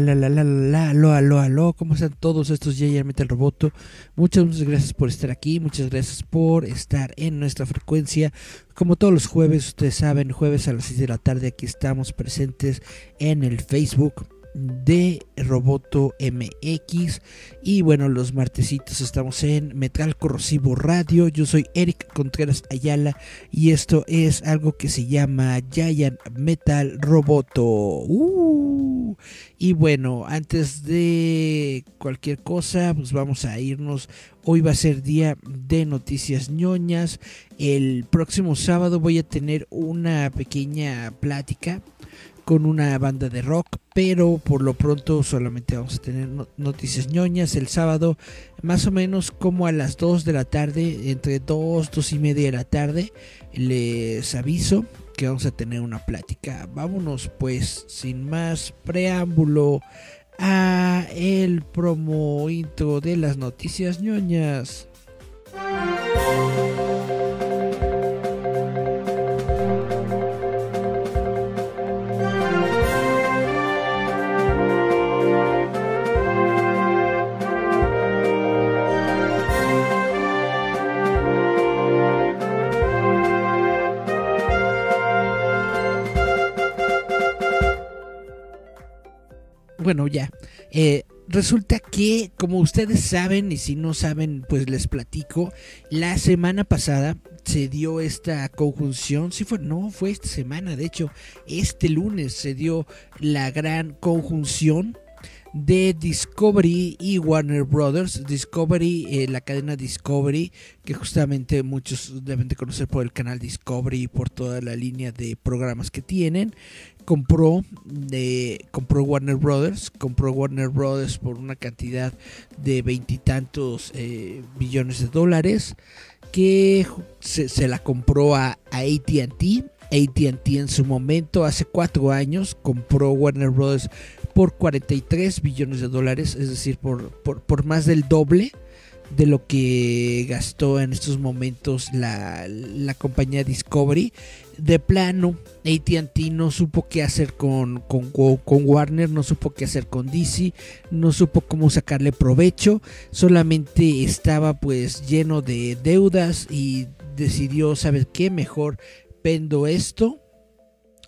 La la la la la ¿Cómo están todos estos ya Metal Roboto? Muchas muchas gracias por estar aquí, muchas gracias por estar en nuestra frecuencia. Como todos los jueves, ustedes saben, jueves a las 6 de la tarde aquí estamos presentes en el Facebook de Roboto MX. Y bueno, los martesitos estamos en Metal Corrosivo Radio. Yo soy Eric Contreras Ayala y esto es algo que se llama Giant Metal Roboto. Uh. Y bueno, antes de cualquier cosa, pues vamos a irnos. Hoy va a ser día de noticias ñoñas. El próximo sábado voy a tener una pequeña plática con una banda de rock, pero por lo pronto solamente vamos a tener noticias ñoñas el sábado, más o menos como a las 2 de la tarde, entre 2, 2 y media de la tarde, les aviso que vamos a tener una plática. Vámonos pues, sin más preámbulo, a el promo intro de las noticias ñoñas. Bueno, ya. Eh, resulta que, como ustedes saben, y si no saben, pues les platico, la semana pasada se dio esta conjunción, sí fue, no, fue esta semana, de hecho, este lunes se dio la gran conjunción de Discovery y Warner Brothers. Discovery, eh, la cadena Discovery, que justamente muchos deben de conocer por el canal Discovery y por toda la línea de programas que tienen compró, compró Warner Brothers, compró Warner Brothers por una cantidad de veintitantos eh, billones de dólares, que se, la compró a, ATT. ATT en su momento, hace cuatro años, compró Warner Brothers por 43 billones de dólares, es decir, por, por, por más del doble de lo que gastó en estos momentos la, compañía Discovery. De plano, ATT no supo qué hacer con, con, Warner, no supo qué hacer con DC, no supo cómo sacarle provecho, solamente estaba pues lleno de deudas y decidió, ¿sabes qué? Mejor vendo esto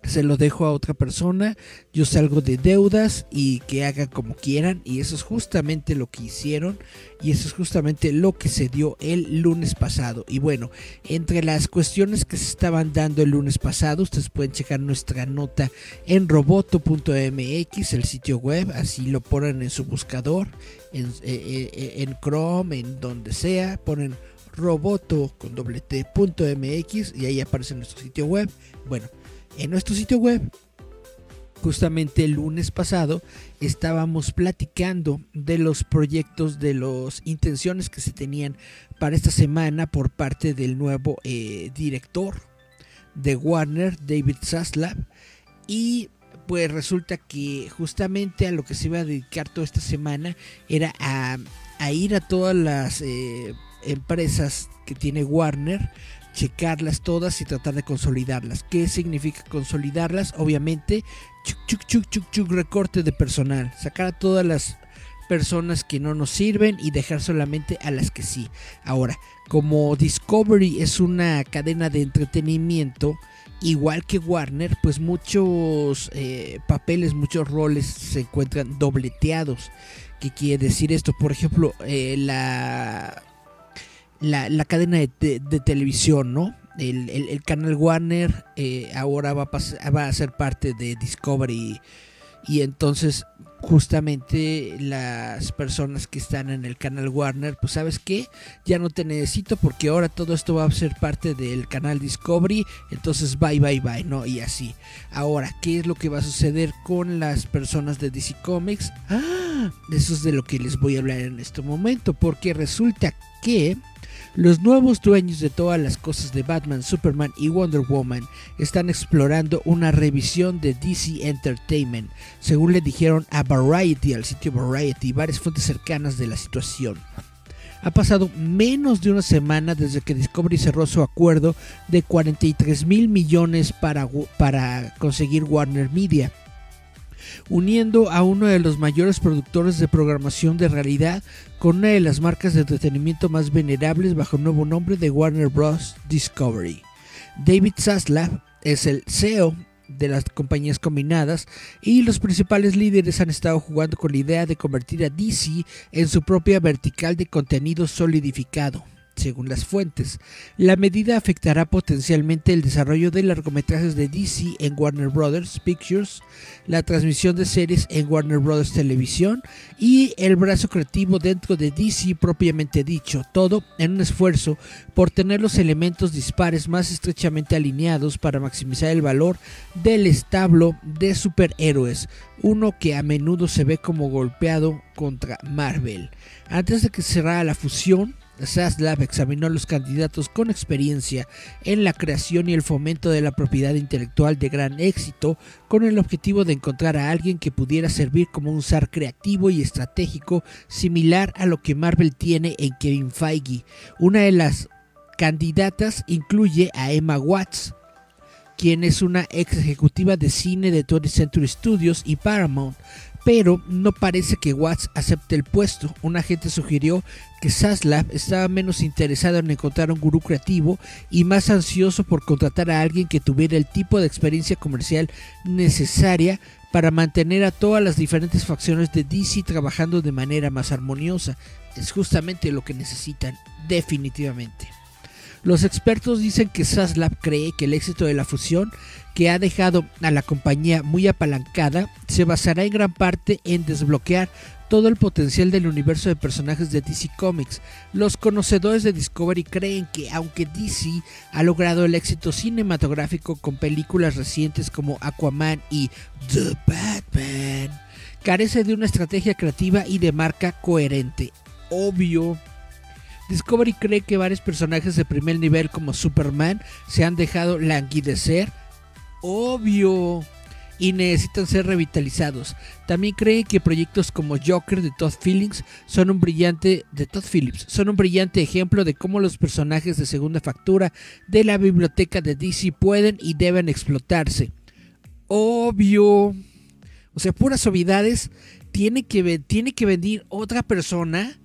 se lo dejo a otra persona, yo salgo de deudas y que hagan como quieran y eso es justamente lo que hicieron y eso es justamente lo que se dio el lunes pasado. Y bueno, entre las cuestiones que se estaban dando el lunes pasado, ustedes pueden checar nuestra nota en roboto.mx, el sitio web, así lo ponen en su buscador, en, eh, eh, en Chrome, en donde sea, ponen roboto con doble t.mx y ahí aparece nuestro sitio web. Bueno, en nuestro sitio web. Justamente el lunes pasado estábamos platicando de los proyectos, de las intenciones que se tenían para esta semana por parte del nuevo eh, director de Warner, David Zaslav. Y pues resulta que justamente a lo que se iba a dedicar toda esta semana era a, ir a todas las eh, empresas que tiene Warner checarlas todas y tratar de consolidarlas. ¿Qué significa consolidarlas? Obviamente, recorte de personal, sacar a todas las personas que no nos sirven y dejar solamente a las que sí. Ahora, como Discovery es una cadena de entretenimiento, igual que Warner, pues muchos eh, papeles, muchos roles se encuentran dobleteados. ¿Qué quiere decir esto? Por ejemplo, eh, la la, cadena de, televisión, ¿no? El, canal Warner eh, ahora va a, va a ser parte de Discovery y entonces justamente las personas que están en el canal Warner, pues sabes qué, ya no te necesito porque ahora todo esto va a ser parte del canal Discovery, entonces bye bye bye, ¿no? Y así. Ahora, ¿qué es lo que va a suceder con las personas de DC Comics? Ah, eso es de lo que les voy a hablar en este momento, porque resulta que los nuevos dueños de todas las cosas de Batman, Superman y Wonder Woman están explorando una revisión de DC Entertainment, según le dijeron a Variety, al sitio Variety, varias fuentes cercanas de la situación. Ha pasado menos de una semana desde que Discovery cerró su acuerdo de 43 mil millones para, para conseguir Warner Media uniendo a uno de los mayores productores de programación de realidad con una de las marcas de entretenimiento más venerables bajo el nuevo nombre de Warner Bros. Discovery. David Zaslav es el CEO de las compañías combinadas y los principales líderes han estado jugando con la idea de convertir a DC en su propia vertical de contenido solidificado según las fuentes. La medida afectará potencialmente el desarrollo de largometrajes de DC en Warner Bros. Pictures, la transmisión de series en Warner Bros. Televisión y el brazo creativo dentro de DC propiamente dicho, todo en un esfuerzo por tener los elementos dispares más estrechamente alineados para maximizar el valor del establo de superhéroes, uno que a menudo se ve como golpeado contra Marvel. Antes de que cerrara la fusión, Zaslav examinó a los candidatos con experiencia en la creación y el fomento de la propiedad intelectual de gran éxito con el objetivo de encontrar a alguien que pudiera servir como un zar creativo y estratégico similar a lo que Marvel tiene en Kevin Feige. Una de las candidatas incluye a Emma Watts, quien es una ex ejecutiva de cine de 20th Century Studios y Paramount, pero no parece que Watts acepte el puesto. Un agente sugirió que Saslav estaba menos interesado en encontrar un gurú creativo y más ansioso por contratar a alguien que tuviera el tipo de experiencia comercial necesaria para mantener a todas las diferentes facciones de DC trabajando de manera más armoniosa. Es justamente lo que necesitan, definitivamente. Los expertos dicen que Saslav cree que el éxito de la fusión que ha dejado a la compañía muy apalancada se basará en gran parte en desbloquear todo el potencial del universo de personajes de DC Comics. Los conocedores de Discovery creen que aunque DC ha logrado el éxito cinematográfico con películas recientes como Aquaman y The Batman, carece de una estrategia creativa y de marca coherente. Obvio Discovery cree que varios personajes de primer nivel como Superman se han dejado languidecer, obvio, y necesitan ser revitalizados. También cree que proyectos como Joker de Todd Phillips son un brillante de Todd Phillips son un brillante ejemplo de cómo los personajes de segunda factura de la biblioteca de DC pueden y deben explotarse. Obvio. O sea, puras obviedades tiene que, tiene que venir otra persona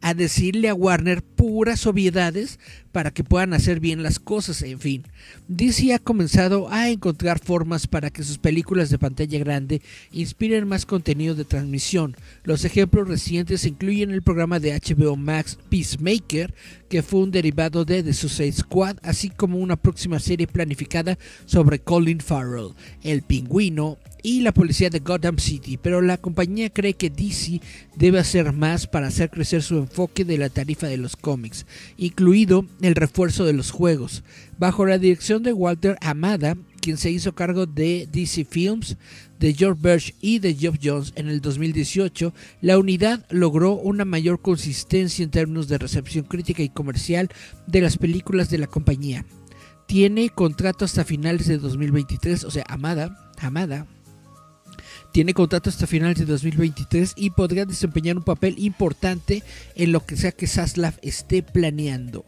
a decirle a Warner puras obviedades para que puedan hacer bien las cosas, en fin. DC ha comenzado a encontrar formas para que sus películas de pantalla grande inspiren más contenido de transmisión. Los ejemplos recientes incluyen el programa de HBO Max Peacemaker, que fue un derivado de The Suicide Squad, así como una próxima serie planificada sobre Colin Farrell, el pingüino y la policía de Gotham City, pero la compañía cree que DC debe hacer más para hacer crecer su enfoque de la tarifa de los cómics, incluido el refuerzo de los juegos. Bajo la dirección de Walter Amada, quien se hizo cargo de DC Films, de George Birch y de Geoff Jones en el 2018, la unidad logró una mayor consistencia en términos de recepción crítica y comercial de las películas de la compañía. Tiene contrato hasta finales de 2023, o sea, Amada, Amada tiene contrato hasta finales de 2023 y podría desempeñar un papel importante en lo que sea que Saslav esté planeando.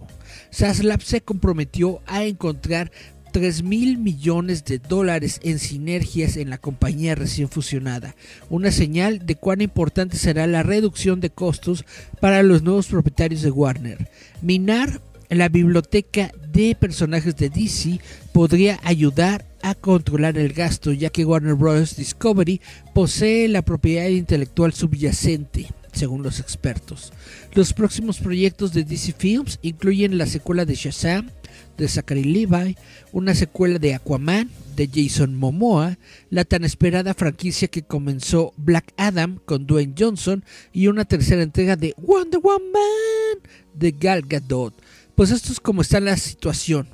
Saslav se comprometió a encontrar 3 mil millones de dólares en sinergias en la compañía recién fusionada, una señal de cuán importante será la reducción de costos para los nuevos propietarios de Warner. Minar la biblioteca de personajes de DC podría ayudar a controlar el gasto, ya que Warner Bros. Discovery posee la propiedad intelectual subyacente, según los expertos. Los próximos proyectos de DC Films incluyen la secuela de Shazam, de Zachary Levi, una secuela de Aquaman de Jason Momoa, la tan esperada franquicia que comenzó Black Adam con Dwayne Johnson y una tercera entrega de Wonder Woman de Gal Gadot. Pues esto es como está la situación.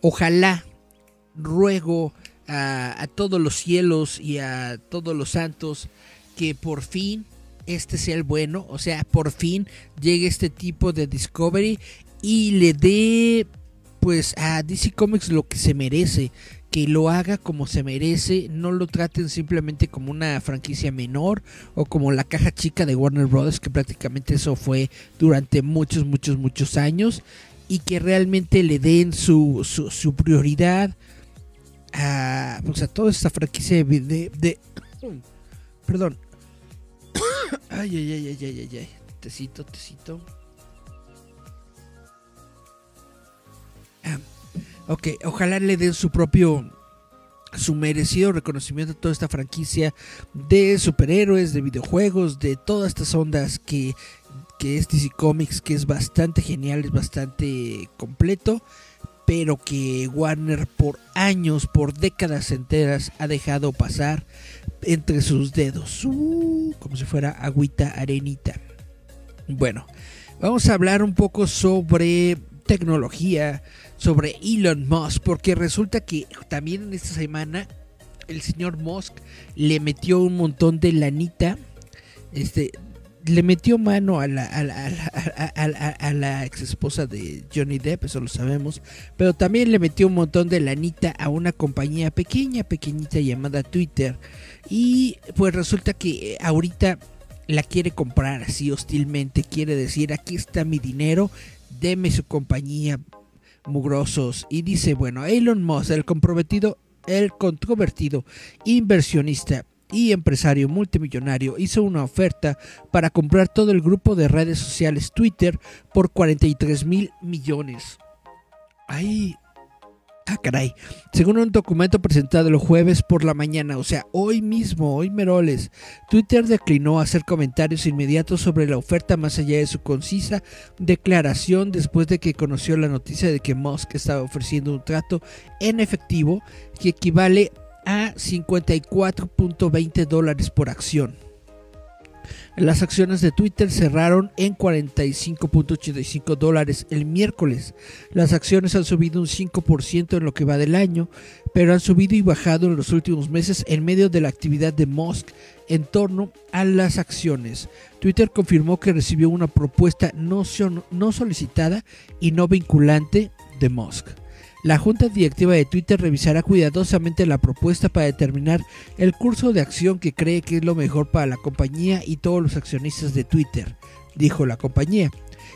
Ojalá, ruego a, todos los cielos y a todos los santos que por fin este sea el bueno, o sea, por fin llegue este tipo de Discovery y le dé pues a DC Comics lo que se merece, que lo haga como se merece, no lo traten simplemente como una franquicia menor o como la caja chica de Warner Brothers, que prácticamente eso fue durante muchos, muchos, muchos años, y que realmente le den su, su, prioridad a, pues a toda esta franquicia de, de, perdón, ay, ay, ay, ay, ay, ay, tecito, tecito. Ah, ok, ojalá le den su propio, su merecido reconocimiento a toda esta franquicia de superhéroes, de videojuegos, de todas estas ondas que, que es DC Comics, que es bastante genial, es bastante completo, pero que Warner por años, por décadas enteras ha dejado pasar entre sus dedos, uh, como si fuera agüita arenita. Bueno, vamos a hablar un poco sobre tecnología, sobre Elon Musk, porque resulta que también en esta semana el señor Musk le metió un montón de lanita, este, le metió mano a la, a la, a la, ex esposa de Johnny Depp, eso lo sabemos, pero también le metió un montón de lanita a una compañía pequeña, pequeñita llamada Twitter. Y pues resulta que eh, ahorita la quiere comprar así hostilmente, quiere decir, aquí está mi dinero, deme su compañía, mugrosos. Y dice, bueno, Elon Musk, el comprometido, el controvertido inversionista y empresario multimillonario hizo una oferta para comprar todo el grupo de redes sociales Twitter por 43 mil millones. Ay, Ah, caray. Según un documento presentado el jueves por la mañana, o sea, hoy mismo, hoy Meroles, Twitter declinó hacer comentarios inmediatos sobre la oferta más allá de su concisa declaración después de que conoció la noticia de que Musk estaba ofreciendo un trato en efectivo que equivale a 54.20 dólares por acción. Las acciones de Twitter cerraron en 45.85 dólares el miércoles. Las acciones han subido un 5% en lo que va del año, pero han subido y bajado en los últimos meses en medio de la actividad de Musk en torno a las acciones. Twitter confirmó que recibió una propuesta no, no solicitada y no vinculante de Musk. La junta directiva de Twitter revisará cuidadosamente la propuesta para determinar el curso de acción que cree que es lo mejor para la compañía y todos los accionistas de Twitter, dijo la compañía.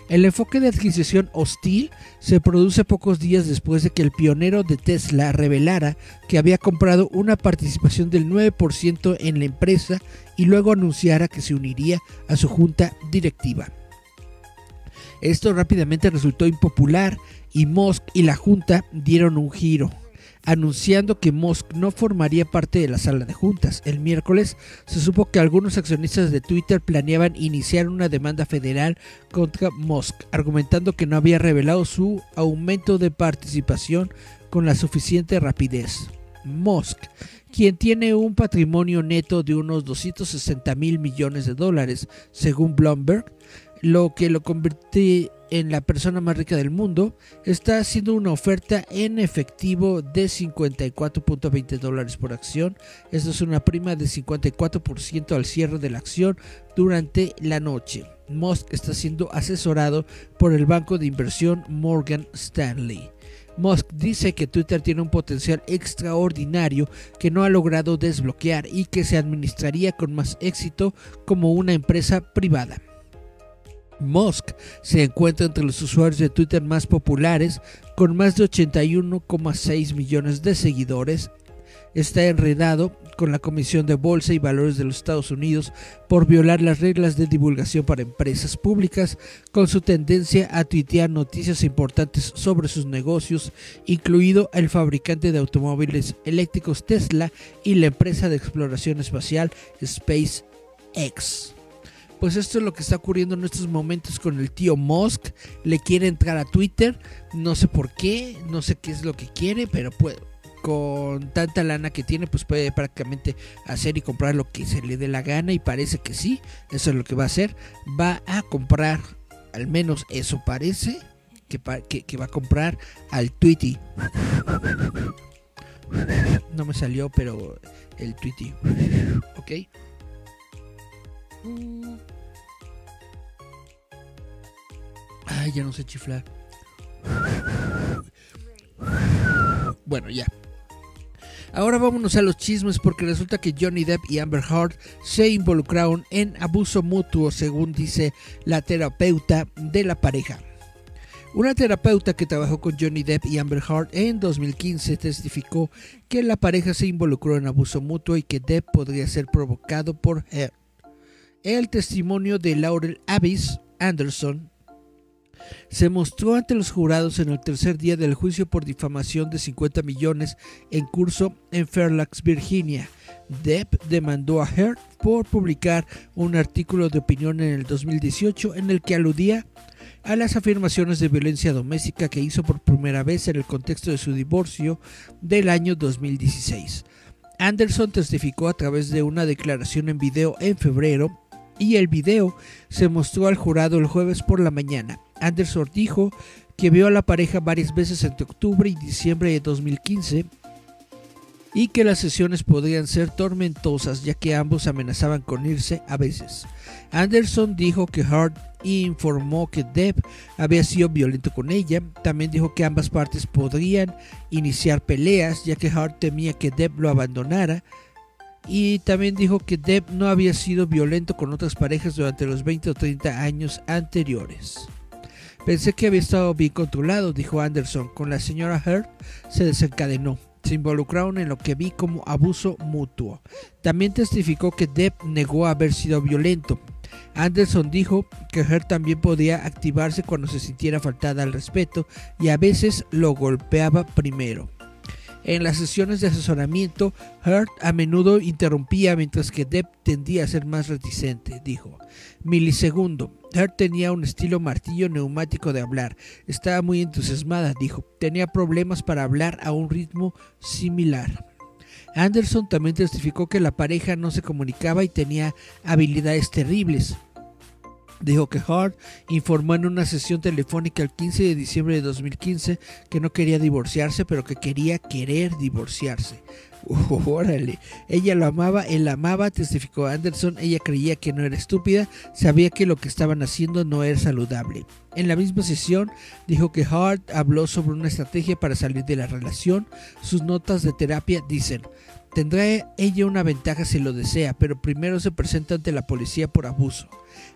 El enfoque de adquisición hostil se produce pocos días después de que el pionero de Tesla revelara que había comprado una participación del 9% en la empresa y luego anunciara que se uniría a su junta directiva. Esto rápidamente resultó impopular y Musk y la Junta dieron un giro, anunciando que Musk no formaría parte de la sala de juntas. El miércoles se supo que algunos accionistas de Twitter planeaban iniciar una demanda federal contra Musk, argumentando que no había revelado su aumento de participación con la suficiente rapidez. Musk, quien tiene un patrimonio neto de unos 260 mil millones de dólares, según Bloomberg, lo que lo convierte en la persona más rica del mundo, está haciendo una oferta en efectivo de 54.20 dólares por acción. Esto es una prima de 54% al cierre de la acción durante la noche. Musk está siendo asesorado por el banco de inversión Morgan Stanley. Musk dice que Twitter tiene un potencial extraordinario que no ha logrado desbloquear y que se administraría con más éxito como una empresa privada. Musk se encuentra entre los usuarios de Twitter más populares, con más de 81,6 millones de seguidores. Está enredado con la Comisión de Bolsa y Valores de los Estados Unidos por violar las reglas de divulgación para empresas públicas, con su tendencia a tuitear noticias importantes sobre sus negocios, incluido el fabricante de automóviles eléctricos Tesla y la empresa de exploración espacial SpaceX. Pues esto es lo que está ocurriendo en estos momentos con el tío Musk. Le quiere entrar a Twitter, no sé por qué, no sé qué es lo que quiere, pero pues con tanta lana que tiene, pues puede prácticamente hacer y comprar lo que se le dé la gana y parece que sí, eso es lo que va a hacer. Va a comprar, al menos eso parece, que, que, va a comprar al Tweety. No me salió, pero el Tweety. ¿Ok? Ay, ya no sé chiflar. Bueno, ya. Ahora vámonos a los chismes porque resulta que Johnny Depp y Amber Heard se involucraron en abuso mutuo según dice la terapeuta de la pareja. Una terapeuta que trabajó con Johnny Depp y Amber Heard en 2015 testificó que la pareja se involucró en abuso mutuo y que Depp podría ser provocado por Heard. El testimonio de Laurel Abyss Anderson se mostró ante los jurados en el tercer día del juicio por difamación de 50 millones en curso en Fairfax, Virginia. Depp demandó a Heard por publicar un artículo de opinión en el 2018 en el que aludía a las afirmaciones de violencia doméstica que hizo por primera vez en el contexto de su divorcio del año 2016. Anderson testificó a través de una declaración en video en febrero y el video se mostró al jurado el jueves por la mañana. Anderson dijo que vio a la pareja varias veces entre octubre y diciembre de 2015 y que las sesiones podrían ser tormentosas ya que ambos amenazaban con irse a veces. Anderson dijo que Hart informó que Deb había sido violento con ella. También dijo que ambas partes podrían iniciar peleas ya que Hart temía que Deb lo abandonara. Y también dijo que Deb no había sido violento con otras parejas durante los 20 o 30 años anteriores. Pensé que había estado bien controlado, dijo Anderson. Con la señora Heard se desencadenó. Se involucraron en lo que vi como abuso mutuo. También testificó que Depp negó haber sido violento. Anderson dijo que Heard también podía activarse cuando se sintiera faltada al respeto y a veces lo golpeaba primero. En las sesiones de asesoramiento, Hurt a menudo interrumpía mientras que Depp tendía a ser más reticente, dijo. Milisegundo. Hurt tenía un estilo martillo neumático de hablar. Estaba muy entusiasmada, dijo. Tenía problemas para hablar a un ritmo similar. Anderson también testificó que la pareja no se comunicaba y tenía habilidades terribles. Dijo que Hart informó en una sesión telefónica el 15 de diciembre de 2015 que no quería divorciarse, pero que quería querer divorciarse. órale, ella lo amaba, él la amaba, testificó Anderson, ella creía que no era estúpida, sabía que lo que estaban haciendo no era saludable. En la misma sesión dijo que Hart habló sobre una estrategia para salir de la relación. Sus notas de terapia dicen, tendrá ella una ventaja si lo desea, pero primero se presenta ante la policía por abuso.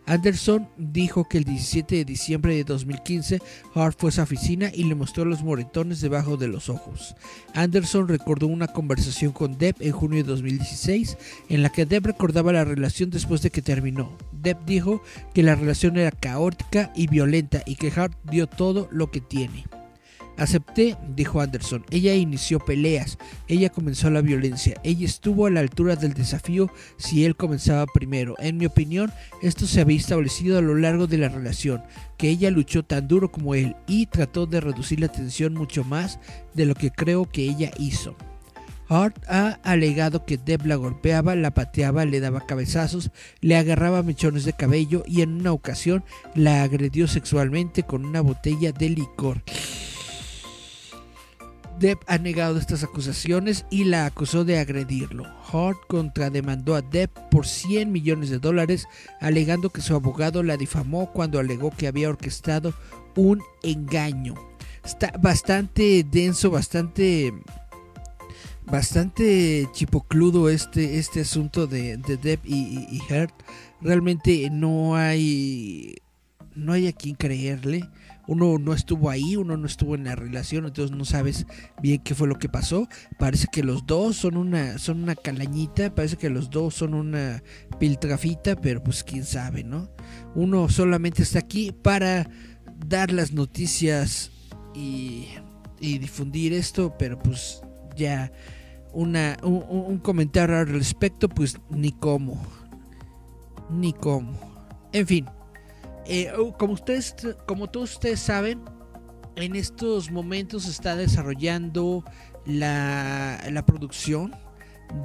Anderson dijo que el 17 de diciembre de 2015 Hart fue a su oficina y le mostró los moretones debajo de los ojos. Anderson recordó una conversación con Depp en junio de 2016 en la que Depp recordaba la relación después de que terminó. Depp dijo que la relación era caótica y violenta y que Hart dio todo lo que tiene. Acepté, dijo Anderson. Ella inició peleas, ella comenzó la violencia, ella estuvo a la altura del desafío si él comenzaba primero. En mi opinión, esto se había establecido a lo largo de la relación, que ella luchó tan duro como él y trató de reducir la tensión mucho más de lo que creo que ella hizo. Hart ha alegado que Deb la golpeaba, la pateaba, le daba cabezazos, le agarraba mechones de cabello y en una ocasión la agredió sexualmente con una botella de licor. Depp ha negado estas acusaciones y la acusó de agredirlo. Hart contrademandó a Depp por 100 millones de dólares, alegando que su abogado la difamó cuando alegó que había orquestado un engaño. Está bastante denso, bastante bastante chipocludo este, este asunto de, Depp y, y, Realmente no hay no hay a quien creerle uno no estuvo ahí, uno no estuvo en la relación, entonces no sabes bien qué fue lo que pasó. Parece que los dos son una, son una calañita, parece que los dos son una piltrafita, pero pues quién sabe, ¿no? Uno solamente está aquí para dar las noticias y, y difundir esto, pero pues ya una, un, un comentario al respecto, pues ni cómo, ni cómo. En fin, eh, como ustedes, como todos ustedes saben, en estos momentos se está desarrollando la, la producción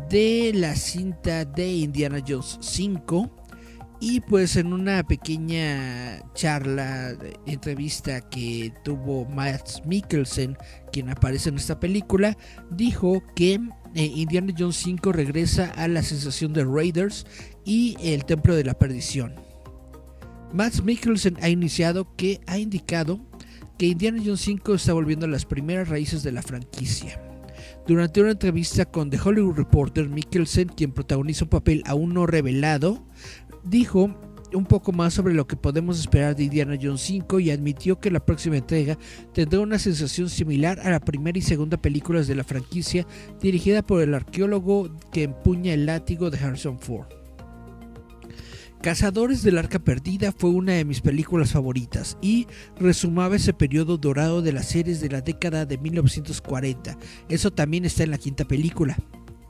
de la cinta de Indiana Jones 5 y pues en una pequeña charla, entrevista que tuvo Matt Mikkelsen, quien aparece en esta película, dijo que eh, Indiana Jones 5 regresa a la sensación de Raiders y el Templo de la Perdición. Matt Mikkelsen ha iniciado que ha indicado que Indiana Jones 5 está volviendo a las primeras raíces de la franquicia. Durante una entrevista con The Hollywood Reporter, Mikkelsen, quien protagoniza un papel aún no revelado, dijo un poco más sobre lo que podemos esperar de Indiana Jones 5 y admitió que la próxima entrega tendrá una sensación similar a la primera y segunda películas de la franquicia dirigida por el arqueólogo que empuña el látigo de Harrison Ford. Cazadores del Arca Perdida fue una de mis películas favoritas y resumaba ese periodo dorado de las series de la década de 1940. Eso también está en la quinta película,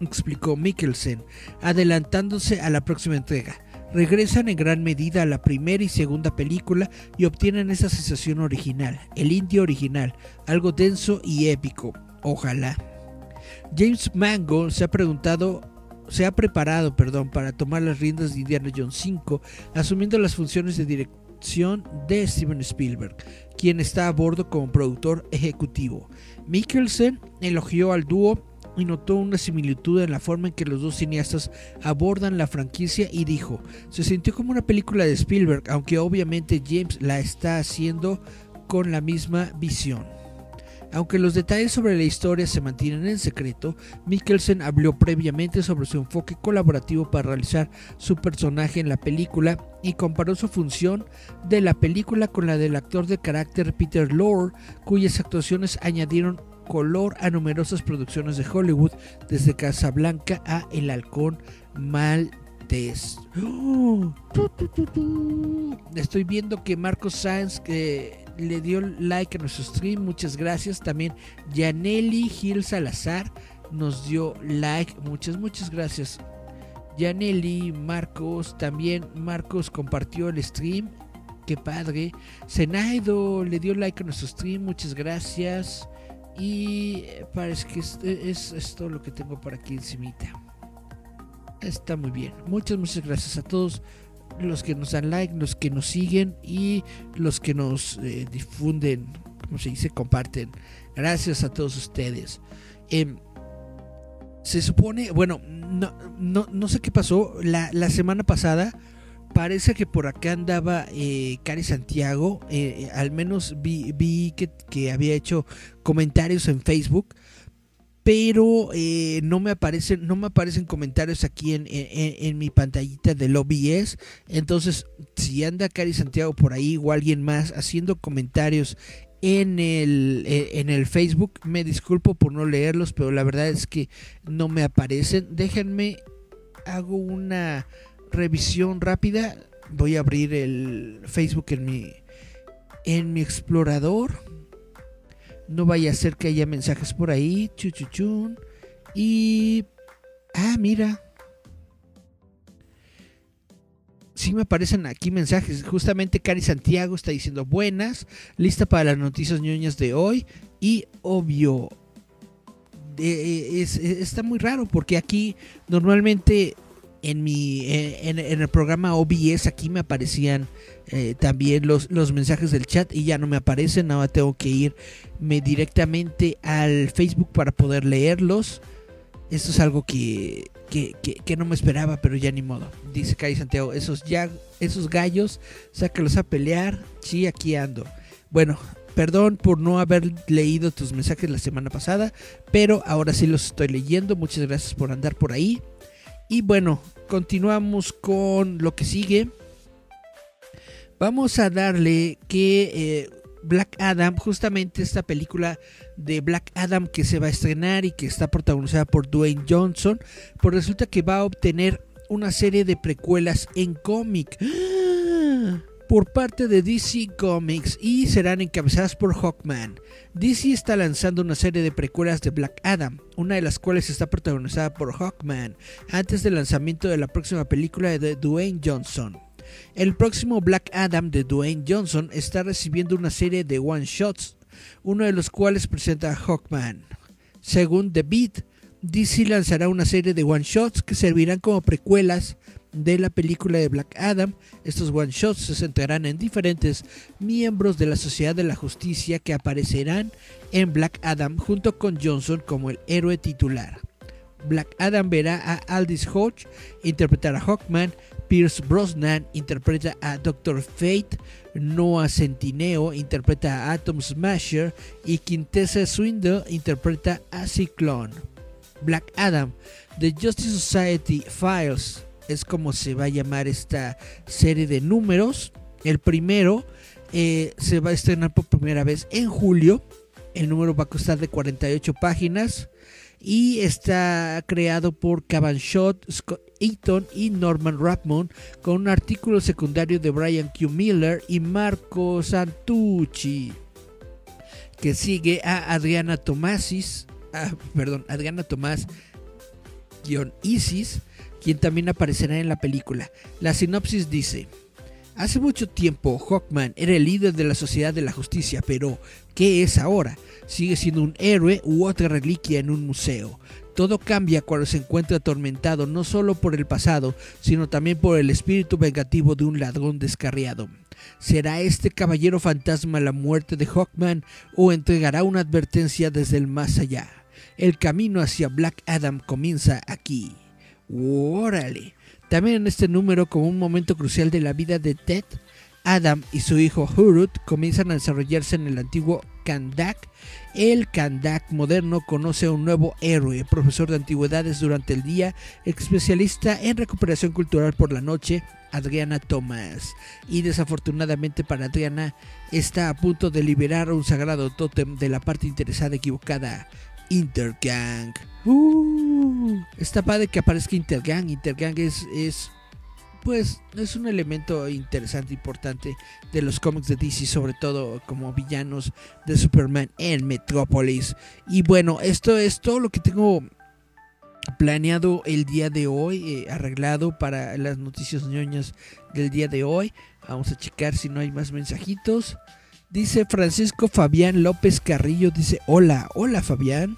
explicó Mikkelsen, adelantándose a la próxima entrega regresan en gran medida a la primera y segunda película y obtienen esa sensación original, el indio original, algo denso y épico. Ojalá. James Mangold se ha preguntado se ha preparado, perdón, para tomar las riendas de Indiana Jones 5, asumiendo las funciones de dirección de Steven Spielberg, quien está a bordo como productor ejecutivo. Mikkelsen elogió al dúo y notó una similitud en la forma en que los dos cineastas abordan la franquicia y dijo, se sintió como una película de Spielberg, aunque obviamente James la está haciendo con la misma visión. Aunque los detalles sobre la historia se mantienen en secreto, Mikkelsen habló previamente sobre su enfoque colaborativo para realizar su personaje en la película y comparó su función de la película con la del actor de carácter Peter Lorre, cuyas actuaciones añadieron color a numerosas producciones de Hollywood, desde Casablanca a El Halcón Maltés. Estoy viendo que Marcos Sáenz que le dio like a nuestro stream, muchas gracias. También Yaneli Gil Salazar nos dio like, muchas, muchas gracias. Yaneli, Marcos, también Marcos compartió el stream, qué padre. Senaido le dio like a nuestro stream, muchas gracias. Y parece que es, todo lo que tengo por aquí encimita. Está muy bien. Muchas, muchas gracias a todos los que nos dan like, los que nos siguen y los que nos eh, difunden, como se dice, comparten. Gracias a todos ustedes. Em, se supone, bueno, no, no, no sé qué pasó. La, la semana pasada parece que por acá andaba eh, Cari Santiago. Eh, eh, al menos vi, vi que, había hecho comentarios en Facebook. Pero no me aparecen, no me aparecen comentarios aquí en, en, mi pantallita del OBS. Entonces, si anda Cari Santiago por ahí o alguien más haciendo comentarios en el, en el Facebook, me disculpo por no leerlos, pero la verdad es que no me aparecen. Déjenme, hago una revisión rápida. Voy a abrir el Facebook en mi en mi explorador. No vaya a ser que haya mensajes por ahí. Chuchuchun. Y. Ah, mira. Sí me aparecen aquí mensajes. Justamente Cari Santiago está diciendo buenas. Lista para las noticias ñoñas de hoy. Y obvio. Eh, está muy raro porque aquí normalmente en mi en, el programa OBS aquí me aparecían eh, también los, los mensajes del chat y ya no me aparecen, ahora tengo que irme directamente al Facebook para poder leerlos. Esto es algo que, que, no me esperaba, pero ya ni modo. Dice Kai Santiago, esos, ya, esos gallos, sácalos a pelear. Sí, aquí ando. Bueno, perdón por no haber leído tus mensajes la semana pasada, pero ahora sí los estoy leyendo. Muchas gracias por andar por ahí. Y bueno, continuamos con lo que sigue. Vamos a darle que eh, Black Adam, justamente esta película de Black Adam que se va a estrenar y que está protagonizada por Dwayne Johnson, pues resulta que va a obtener una serie de precuelas en cómic. ¡Ah! Por parte de DC Comics y serán encabezadas por Hawkman. DC está lanzando una serie de precuelas de Black Adam, una de las cuales está protagonizada por Hawkman, antes del lanzamiento de la próxima película de Dwayne Johnson. El próximo Black Adam de Dwayne Johnson está recibiendo una serie de one-shots, uno de los cuales presenta a Hawkman. Según The Beat, DC lanzará una serie de one-shots que servirán como precuelas de la película de Black Adam. Estos one shots se centrarán en diferentes miembros de la Sociedad de la Justicia que aparecerán en Black Adam junto con Johnson como el héroe titular. Black Adam verá a Aldis Hodge interpretar a Hawkman, Pierce Brosnan interpreta a Doctor Fate, Noah Centineo interpreta a Atom Smasher y Quintessa Swindle interpreta a Cyclone. Black Adam, The Justice Society Files, es como se va a llamar esta serie de números. El primero eh, se va a estrenar por primera vez en julio. El número va a costar de 48 páginas y está creado por Cavan Shot, Scott Eaton y Norman Rapmond con un artículo secundario de Brian Q. Miller y Marco Santucci que sigue a Adriana Tomasis, ah, perdón, Adriana Tomás Isis quien también aparecerá en la película. La sinopsis dice, Hace mucho tiempo Hawkman era el líder de la Sociedad de la Justicia, pero ¿qué es ahora? Sigue siendo un héroe u otra reliquia en un museo. Todo cambia cuando se encuentra atormentado no solo por el pasado, sino también por el espíritu vengativo de un ladrón descarriado. ¿Será este caballero fantasma la muerte de Hawkman o entregará una advertencia desde el más allá? El camino hacia Black Adam comienza aquí. ¡Órale! También en este número, como un momento crucial de la vida de Ted, Adam y su hijo Hurut comienzan a desarrollarse en el antiguo Kandak. El Kandak moderno conoce a un nuevo héroe, profesor de antigüedades durante el día, especialista en recuperación cultural por la noche, Adriana Thomas. Y desafortunadamente para Adriana está a punto de liberar un sagrado tótem de la parte interesada equivocada, Intergang. Uh, está padre que aparezca Intergang. Intergang es, es, pues, es un elemento interesante, importante de los cómics de DC, sobre todo como villanos de Superman en Metrópolis. Y bueno, esto es todo lo que tengo planeado el día de hoy, eh, arreglado para las noticias ñoñas del día de hoy. Vamos a checar si no hay más mensajitos. Dice Francisco Fabián López Carrillo, dice, hola, hola Fabián.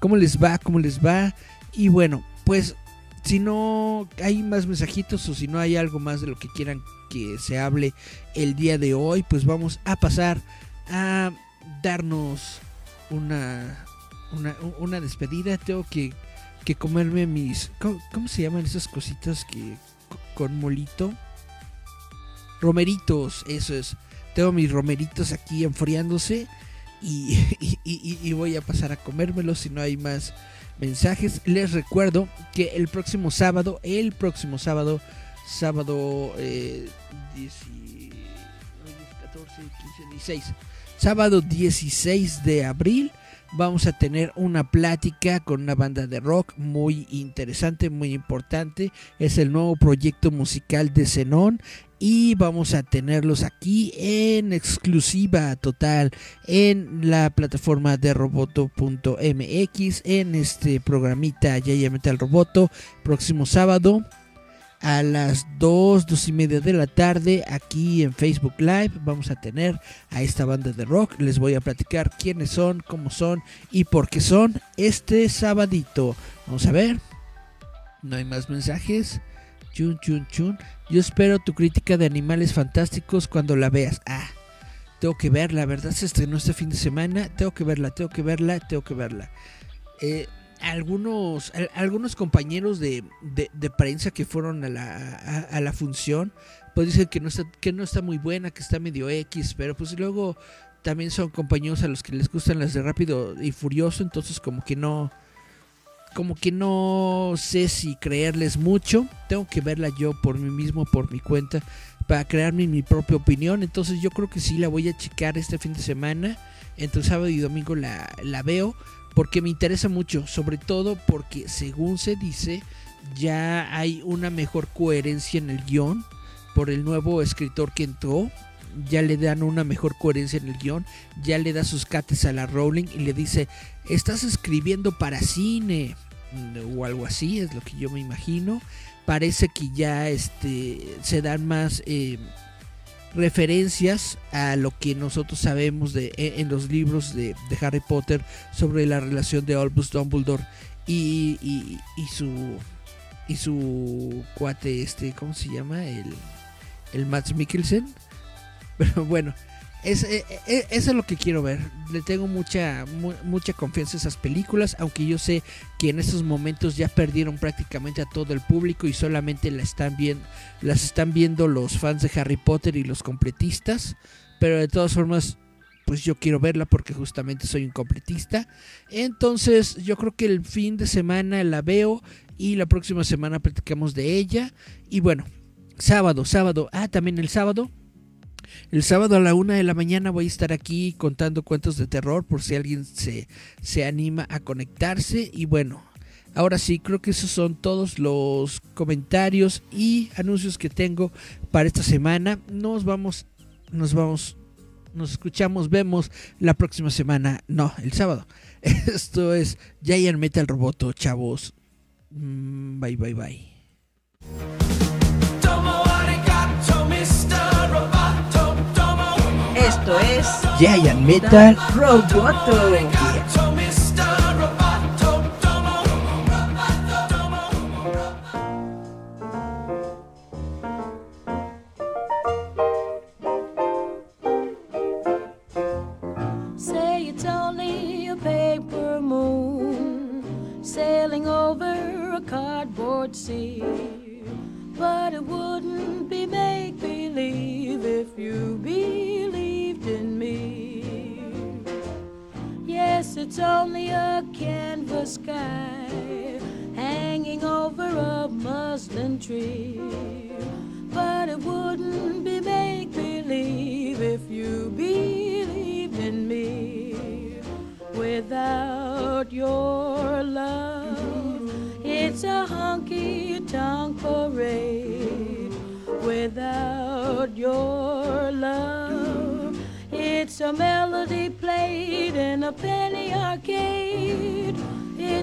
¿Cómo les va? ¿Cómo les va? Y bueno, pues si no hay más mensajitos o si no hay algo más de lo que quieran que se hable el día de hoy, pues vamos a pasar a darnos una, una, despedida. Tengo que, que comerme mis... ¿cómo, se llaman esas cositas que con molito? Romeritos, eso es tengo mis romeritos aquí enfriándose y, voy a pasar a comérmelos si no hay más mensajes. Les recuerdo que el próximo sábado, el próximo sábado, sábado 16, sábado 16 de abril, vamos a tener una plática con una banda de rock muy interesante, muy importante. Es el nuevo proyecto musical de Zenón y vamos a tenerlos aquí en exclusiva total en la plataforma de roboto.mx en este programita ya Metal Roboto próximo sábado a las 2, 2 y media de la tarde aquí en Facebook Live vamos a tener a esta banda de rock. Les voy a platicar quiénes son, cómo son y por qué son este sabadito. Vamos a ver. No hay más mensajes. Chun, chun, chun. Yo espero tu crítica de Animales Fantásticos cuando la veas. Ah, tengo que verla, ¿verdad? Se estrenó este fin de semana. Tengo que verla, tengo que verla, tengo que verla. Eh, algunos, algunos compañeros de, prensa que fueron a la, a, la función, pues dicen que no, está, que no está muy buena, que está medio X, pero pues luego también son compañeros a los que les gustan las de Rápido y Furioso, entonces como que no como que no sé si creerles mucho. Tengo que verla yo por mí mismo, por mi cuenta, para crearme mi propia opinión. Entonces yo creo que sí la voy a checar este fin de semana. Entre sábado y domingo la, la veo. Porque me interesa mucho. Sobre todo porque según se dice, ya hay una mejor coherencia en el guion. Por el nuevo escritor que entró. Ya le dan una mejor coherencia en el guion. Ya le da sus cates a la Rowling y le dice, estás escribiendo para cine o algo así, es lo que yo me imagino. Parece que ya este, se dan más eh, referencias a lo que nosotros sabemos de, e, en los libros de, Harry Potter sobre la relación de Albus Dumbledore y, y, su y su cuate este, ¿cómo se llama? El, el Matt Mikkelsen. Pero bueno, es, eh, eh, eso es lo que quiero ver. Le tengo mucha, mucha confianza a esas películas, aunque yo sé que en estos momentos ya perdieron prácticamente a todo el público y solamente la están viendo, las están viendo los fans de Harry Potter y los completistas. Pero de todas formas, pues yo quiero verla porque justamente soy un completista. Entonces yo creo que el fin de semana la veo y la próxima semana platicamos de ella. Y bueno, sábado, sábado, ah, también el sábado el sábado a la una de la mañana voy a estar aquí contando cuentos de terror por si alguien se, se anima a conectarse. Y bueno, ahora sí, creo que esos son todos los comentarios y anuncios que tengo para esta semana. Nos vamos, nos vamos, nos escuchamos, vemos la próxima semana. No, el sábado. Esto es Giant Metal Roboto, chavos. Mm, bye, bye, bye. Esto es Giant Metal Roboto. Say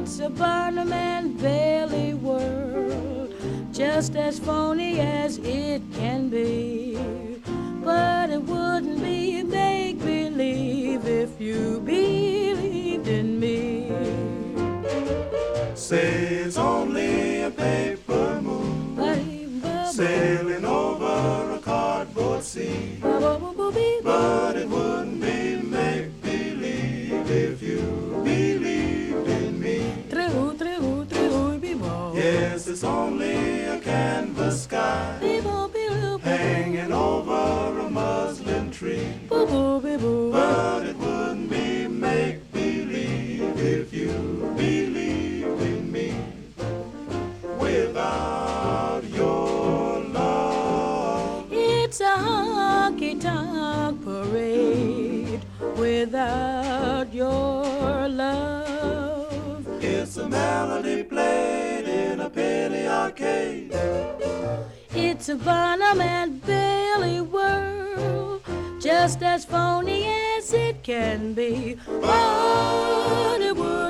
It's a Barnum and Bailey world, just as phony as it can be. But it wouldn't be make believe if you believed in me. Say it's only a paper moon sailing over a cardboard sea. But it's only a canvas sky hanging over a muslin tree. But it wouldn't be make believe if you believed in me. Without your love, It's a honky tonk parade without your love. it's a melody It's Barnum and Bailey world, just as phony as it can be. But it be